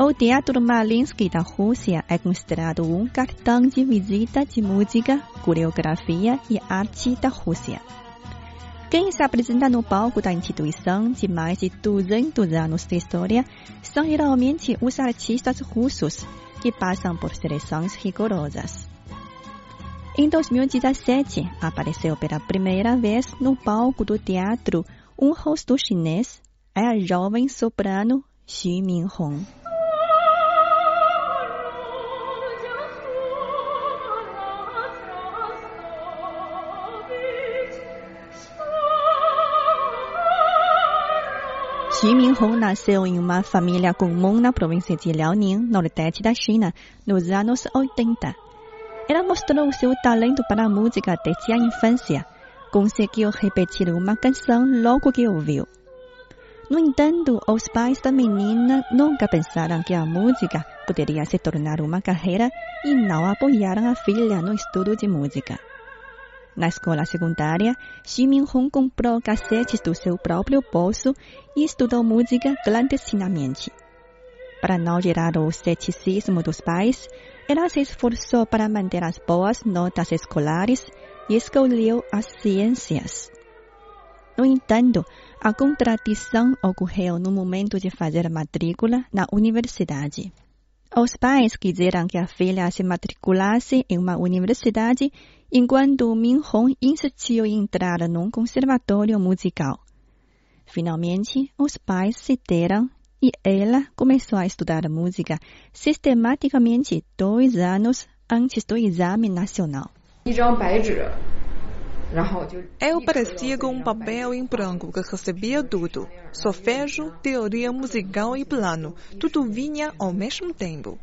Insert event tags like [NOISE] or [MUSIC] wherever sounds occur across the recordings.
O Teatro Malinsky da Rússia é considerado um cartão de visita de música, coreografia e arte da Rússia. Quem se apresenta no palco da instituição de mais de 200 anos de história são geralmente os artistas russos que passam por seleções rigorosas. Em 2017, apareceu pela primeira vez no palco do teatro um rosto chinês, é a jovem soprano Xu Minhong. Minhong nasceu em uma família comum na província de Liaoning, nordeste da China, nos anos 80. Ela mostrou seu talento para a música desde a infância. Conseguiu repetir uma canção logo que ouviu. No entanto, os pais da menina nunca pensaram que a música poderia se tornar uma carreira e não apoiaram a filha no estudo de música. Na escola secundária, Minhong comprou cassetes do seu próprio bolso e estudou música clandestinamente. Para não gerar o ceticismo dos pais, ela se esforçou para manter as boas notas escolares e escolheu as ciências. No entanto, a contradição ocorreu no momento de fazer matrícula na universidade. Os pais quiseram que a filha se matriculasse em uma universidade, enquanto Min Hong insistiu em entrar num conservatório musical. Finalmente, os pais se deram e ela começou a estudar música sistematicamente dois anos antes do exame nacional. Eu parecia com um papel em branco que recebia tudo. Solfejo, teoria musical e plano. Tudo vinha ao mesmo tempo.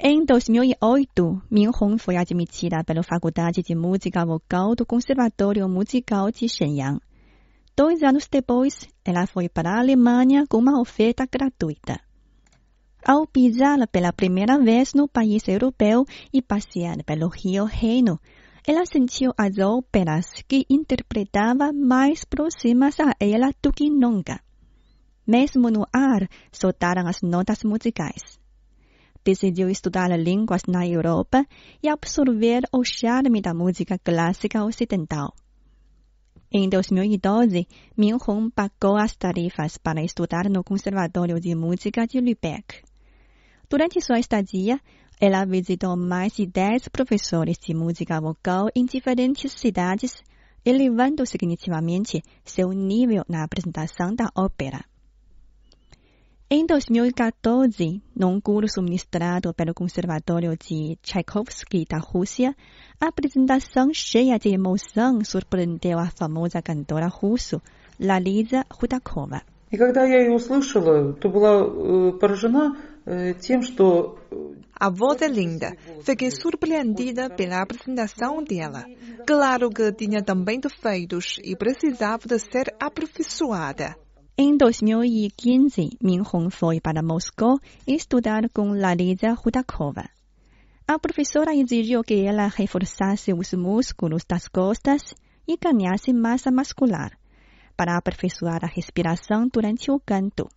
Em 2008, Min Hong foi admitida pela Faculdade de Música Vocal do Conservatório Musical de Shenyang. Dois anos depois, ela foi para a Alemanha com uma oferta gratuita. Ao pisar pela primeira vez no país europeu e passear pelo Rio Reno, ela sentiu as óperas que interpretava mais próximas a ela do que nunca. Mesmo no ar, soltaram as notas musicais. Decidiu estudar línguas na Europa e absorver o charme da música clássica ocidental. Em 2012, Min Hong pagou as tarifas para estudar no Conservatório de Música de Lübeck. Durante sua estadia, ela visitou mais de 10 professores de música vocal em diferentes cidades, elevando significativamente seu nível na apresentação da ópera. Em 2014, num curso ministrado pelo Conservatório de Tchaikovsky da Rússia, a apresentação cheia de emoção surpreendeu a famosa cantora russa Lalisa Rudakova. И когда я ее услышала, то была э, поражена э, тем, что A voz é linda. Fiquei surpreendida pela apresentação dela. Claro que tinha também defeitos e precisava de ser aperfeiçoada. Em 2015, Min Hong foi para Moscou estudar com Larisa Rudakova. A professora exigiu que ela reforçasse os músculos das costas e ganhasse massa muscular, para aperfeiçoar a respiração durante o canto.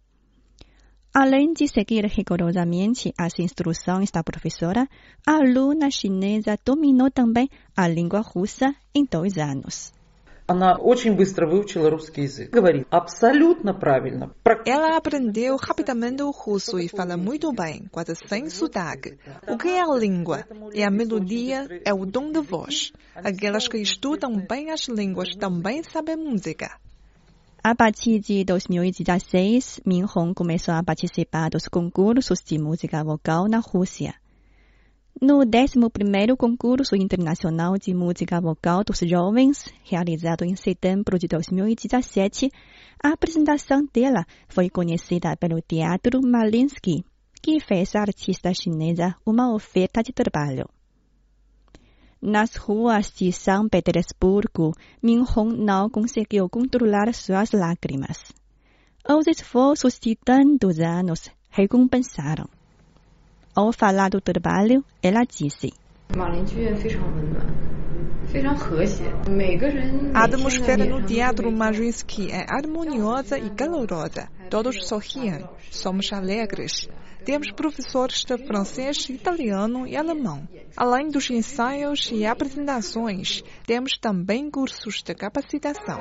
Além de seguir rigorosamente as instruções da professora, a aluna chinesa dominou também a língua russa em dois anos. Ela aprendeu rapidamente o russo e fala muito bem, quase sem sotaque. O que é a língua? É a melodia, é o dom de voz. Aquelas que estudam bem as línguas também sabem música. A partir de 2016, Min Hong começou a participar dos concursos de música vocal na Rússia. No 11º Concurso Internacional de Música Vocal dos Jovens, realizado em setembro de 2017, a apresentação dela foi conhecida pelo Teatro Malinsky, que fez à artista chinesa uma oferta de trabalho. Nas ruas de São Petersburgo, Min Hong não conseguiu controlar suas lágrimas. Os esforços de tantos anos recompensaram. Ao falar do trabalho, ela disse: a atmosfera no Teatro Mariinsky é harmoniosa e calorosa. Todos sorriem. Somos alegres. Temos professores de francês, italiano e alemão. Além dos ensaios e apresentações, temos também cursos de capacitação.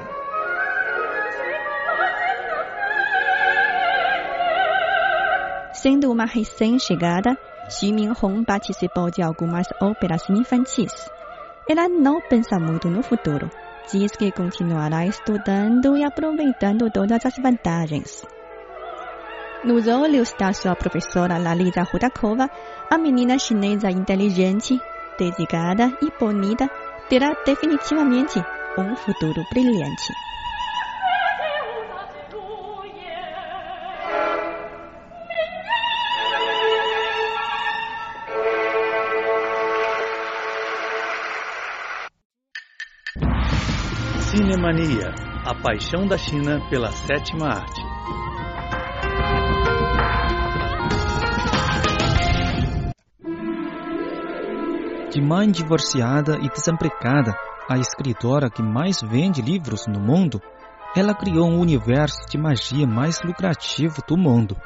Sendo uma recém-chegada, Xu Minhong participou de algumas óperas infantis. Ela não pensa muito no futuro. Diz que continuará estudando e aproveitando todas as vantagens. Nos olhos da sua professora Lalisa Rudakova, a menina chinesa inteligente, dedicada e bonita terá definitivamente um futuro brilhante. Cinemania, a paixão da China pela sétima arte. De mãe divorciada e desempregada, a escritora que mais vende livros no mundo, ela criou um universo de magia mais lucrativo do mundo.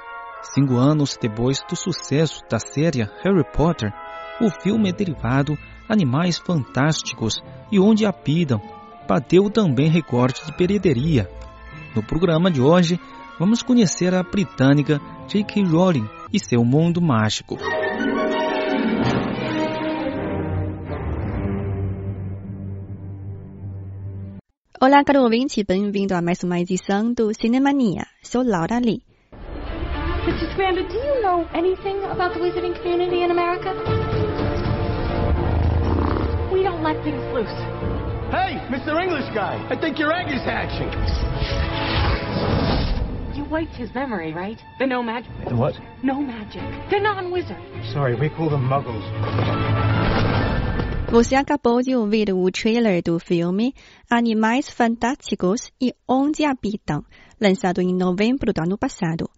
Cinco anos depois do sucesso da série Harry Potter, o filme derivado Animais Fantásticos e Onde Habitam bateu também recorde de bilheteria. No programa de hoje, vamos conhecer a britânica J.K. Rowling e seu mundo mágico. Olá, caro ouvinte, bem-vindo a mais uma edição do Cinemania. Sou Laura Lee. Mr. Scamander, do you know anything about the wizarding community in America? We don't let things loose. Hey, Mr. English guy, I think your egg is hatching. You wiped his memory, right? The no magic. The what? No magic. The non-wizard. Sorry, we call them muggles. Você acabou de ouvir o trailer do filme Animais Fantásticos e Onde Habitam, lançado em novembro do ano passado.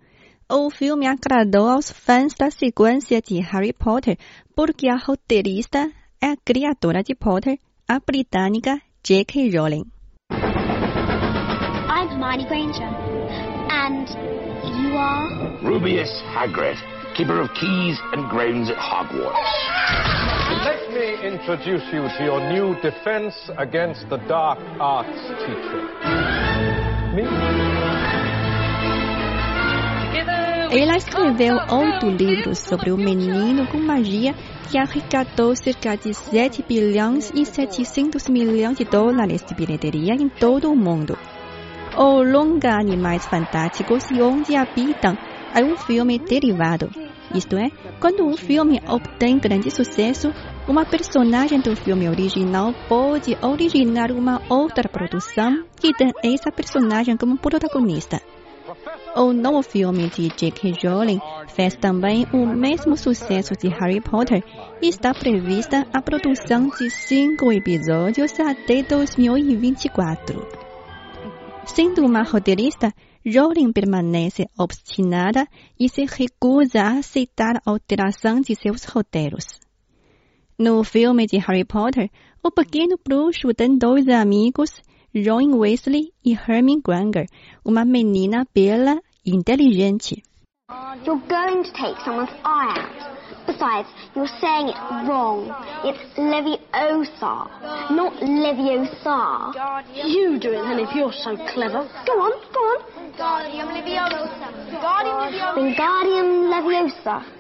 O filme agradou aos fãs da sequência de Harry Potter porque a roteirista é a criadora de Potter, a britânica J.K. Rowling. I'm Hermione Granger. And you are? Rubius Hagrid, keeper of keys and grounds at Hogwarts. Me introduce you to your new defense against the dark arts teacher. Me? Ela escreveu oito livros sobre o menino com magia que arrecadou cerca de 7 bilhões e 700 milhões de dólares de bilheteria em todo o mundo. O longa Animais Fantásticos e Onde Habitam é um filme derivado. Isto é, quando um filme obtém grande sucesso, uma personagem do filme original pode originar uma outra produção que tem essa personagem como protagonista. O novo filme de J.K. Rowling fez também o mesmo sucesso de Harry Potter e está prevista a produção de cinco episódios até 2024. Sendo uma roteirista, Rowling permanece obstinada e se recusa a aceitar a alteração de seus roteiros. No filme de Harry Potter, o pequeno bruxo tem dois amigos, Ron Weasley e Hermione Granger, uma menina bela e inteligente. You're going to take someone's eye out. Besides, you're saying it wrong. It's Leviosa, not Leviosa. You do it then if you're so clever. Go on, go on. Wingardium Leviosa. Wingardium Leviosa. Wingardium Leviosa.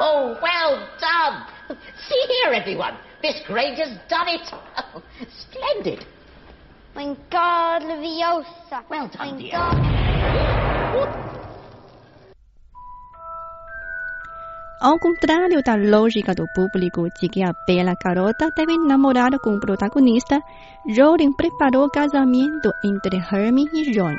Oh, well done! See here, everyone. Miss Granger's done it. [LAUGHS] Splendid. Wingardium Leviosa. Well done, dear. Ao contrário da lógica do público de que a bela garota deve namorar com o protagonista, Rowling preparou o casamento entre Hermione e Ron.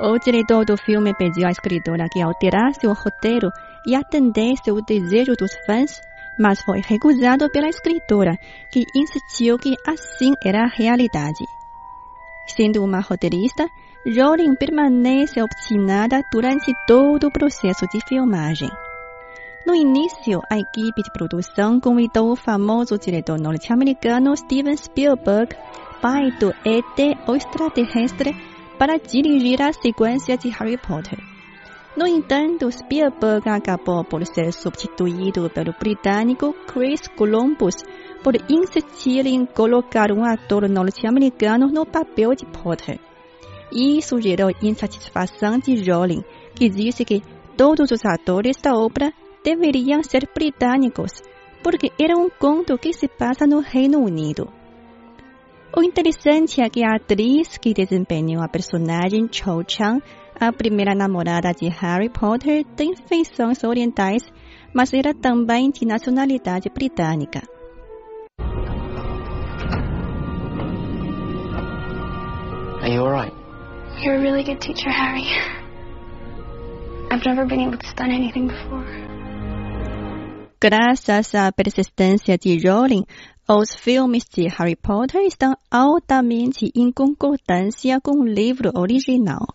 O diretor do filme pediu à escritora que alterasse o roteiro e atendesse o desejo dos fãs, mas foi recusado pela escritora, que insistiu que assim era a realidade. Sendo uma roteirista, Rowling permanece obstinada durante todo o processo de filmagem. No início, a equipe de produção convidou o famoso diretor norte-americano Steven Spielberg, pai do ET, o extraterrestre, para dirigir a sequência de Harry Potter. No entanto, Spielberg acabou por ser substituído pelo britânico Chris Columbus por insistir em colocar um ator norte-americano no papel de Potter. Isso gerou insatisfação de Rowling, que disse que todos os atores da obra deveriam ser britânicos, porque era um conto que se passa no Reino Unido. O interessante é que a atriz que desempenhou a personagem Cho Chang, a primeira namorada de Harry Potter, tem feições orientais, mas era também de nacionalidade britânica. Are you alright? You're a really good teacher, Harry. I've never been able to study anything before. Graças à persistência de Rowling, os filmes de Harry Potter estão altamente em concordância com o livro original.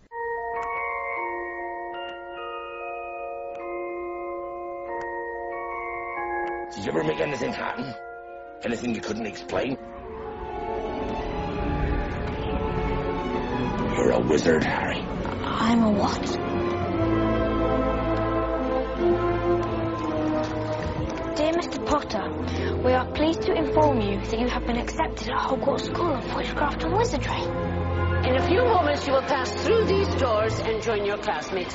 Did you ever make anything happen? Anything you couldn't explain? You're a wizard, Harry. I'm a what? Dear Mr. Potter, we are pleased to inform you that you have been accepted at Hogwarts School of Witchcraft and Wizardry. In a few moments, you will pass through these doors and join your classmates.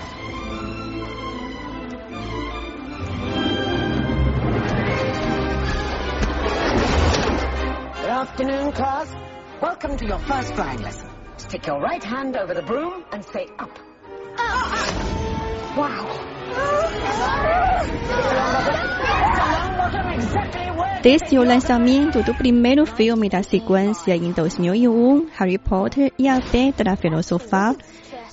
Afternoon, class. Welcome to your first flying lesson. Stick your right hand over the broom and say up. Desde o lançamento do primeiro filme da sequência em 2001, Harry Potter e a Pedra Filosofal,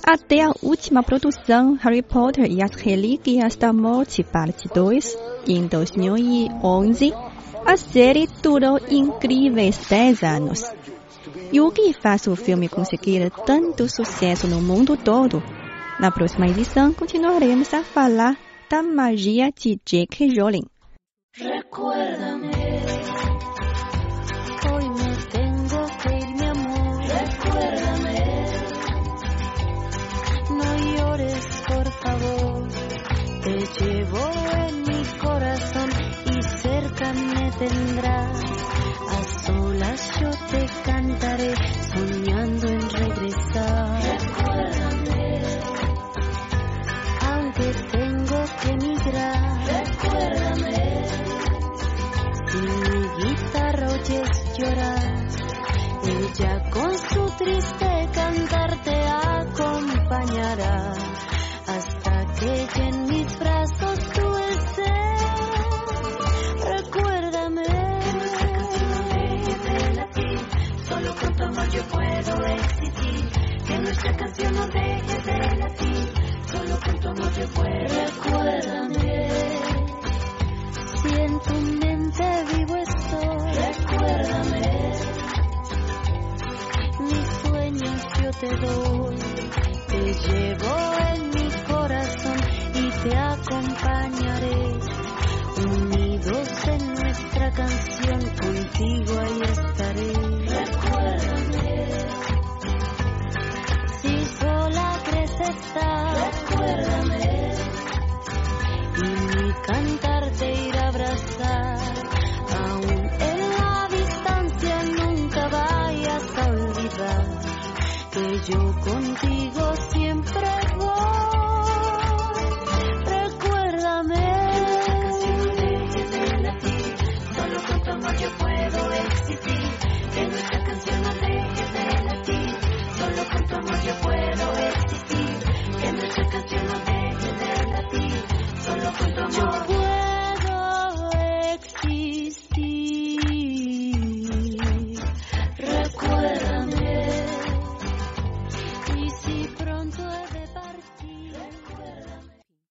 até a última produção, Harry Potter e as Relíquias da Morte, parte 2, em 2011, a série durou incríveis 10 anos. E o que faz o filme conseguir tanto sucesso no mundo todo? Na próxima edição, continuaremos a falar da magia de J.K. Rowling. Recuérdame, hoy me tengo que ir, mi amor. Recuérdame, no llores, por favor. Te llevo en me tendrás. A solas yo te cantaré, canción, contigo ahí estaré. Recuérdame. Si sola crees estar, recuérdame y mi cantar te irá a abrazar. Aún en la distancia nunca vayas a olvidar que yo contigo